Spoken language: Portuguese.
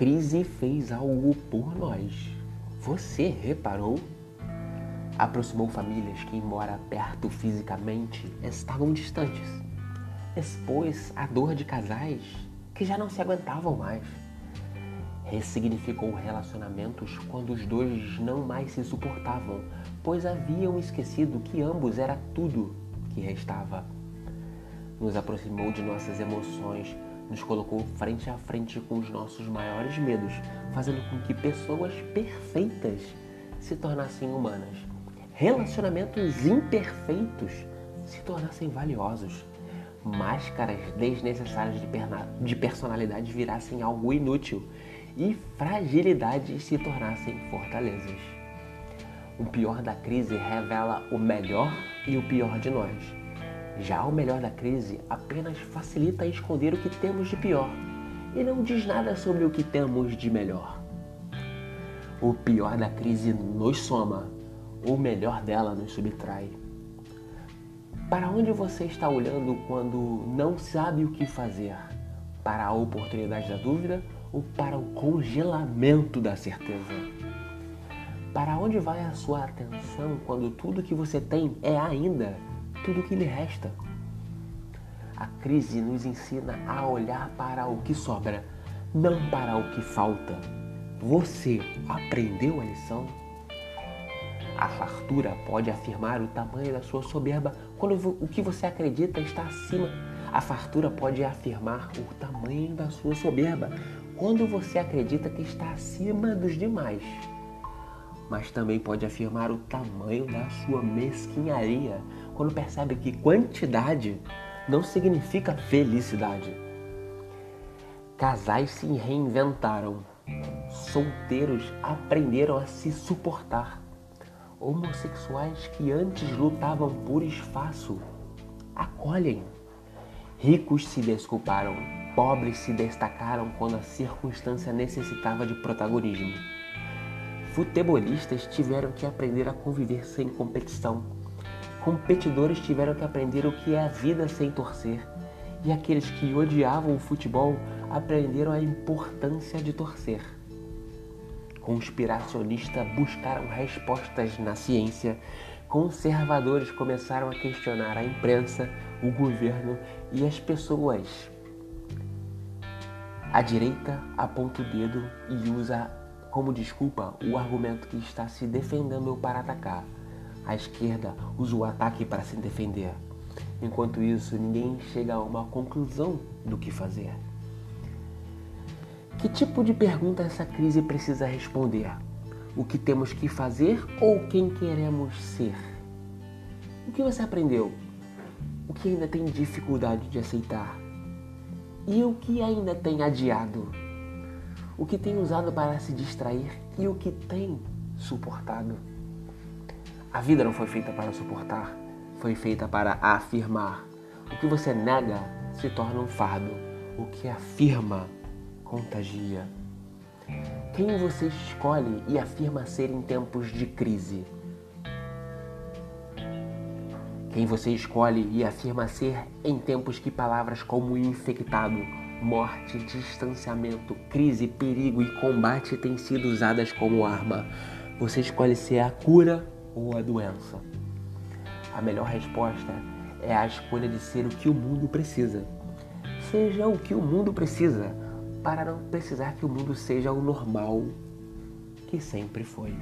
crise fez algo por nós. Você reparou? Aproximou famílias que, embora perto fisicamente, estavam distantes. Expôs a dor de casais que já não se aguentavam mais. Ressignificou relacionamentos quando os dois não mais se suportavam, pois haviam esquecido que ambos era tudo que restava. Nos aproximou de nossas emoções, nos colocou frente a frente com os nossos maiores medos, fazendo com que pessoas perfeitas se tornassem humanas. Relacionamentos imperfeitos se tornassem valiosos. Máscaras desnecessárias de, de personalidade virassem algo inútil e fragilidades se tornassem fortalezas. O pior da crise revela o melhor e o pior de nós. Já o melhor da crise apenas facilita esconder o que temos de pior e não diz nada sobre o que temos de melhor. O pior da crise nos soma, o melhor dela nos subtrai. Para onde você está olhando quando não sabe o que fazer? Para a oportunidade da dúvida ou para o congelamento da certeza? Para onde vai a sua atenção quando tudo que você tem é ainda tudo o que lhe resta. A crise nos ensina a olhar para o que sobra, não para o que falta. Você aprendeu a lição? A fartura pode afirmar o tamanho da sua soberba quando o que você acredita está acima. A fartura pode afirmar o tamanho da sua soberba quando você acredita que está acima dos demais. Mas também pode afirmar o tamanho da sua mesquinharia quando percebe que quantidade não significa felicidade. Casais se reinventaram, solteiros aprenderam a se suportar. Homossexuais que antes lutavam por espaço acolhem. Ricos se desculparam, pobres se destacaram quando a circunstância necessitava de protagonismo. Futebolistas tiveram que aprender a conviver sem competição competidores tiveram que aprender o que é a vida sem torcer, e aqueles que odiavam o futebol aprenderam a importância de torcer. Conspiracionistas buscaram respostas na ciência, conservadores começaram a questionar a imprensa, o governo e as pessoas. A direita aponta o dedo e usa como desculpa o argumento que está se defendendo para atacar. A esquerda usa o ataque para se defender. Enquanto isso, ninguém chega a uma conclusão do que fazer. Que tipo de pergunta essa crise precisa responder? O que temos que fazer ou quem queremos ser? O que você aprendeu? O que ainda tem dificuldade de aceitar? E o que ainda tem adiado? O que tem usado para se distrair e o que tem suportado? A vida não foi feita para suportar, foi feita para afirmar. O que você nega se torna um fardo, o que afirma contagia. Quem você escolhe e afirma ser em tempos de crise? Quem você escolhe e afirma ser em tempos que palavras como infectado, morte, distanciamento, crise, perigo e combate têm sido usadas como arma. Você escolhe ser a cura ou a doença? A melhor resposta é a escolha de ser o que o mundo precisa. Seja o que o mundo precisa, para não precisar que o mundo seja o normal que sempre foi.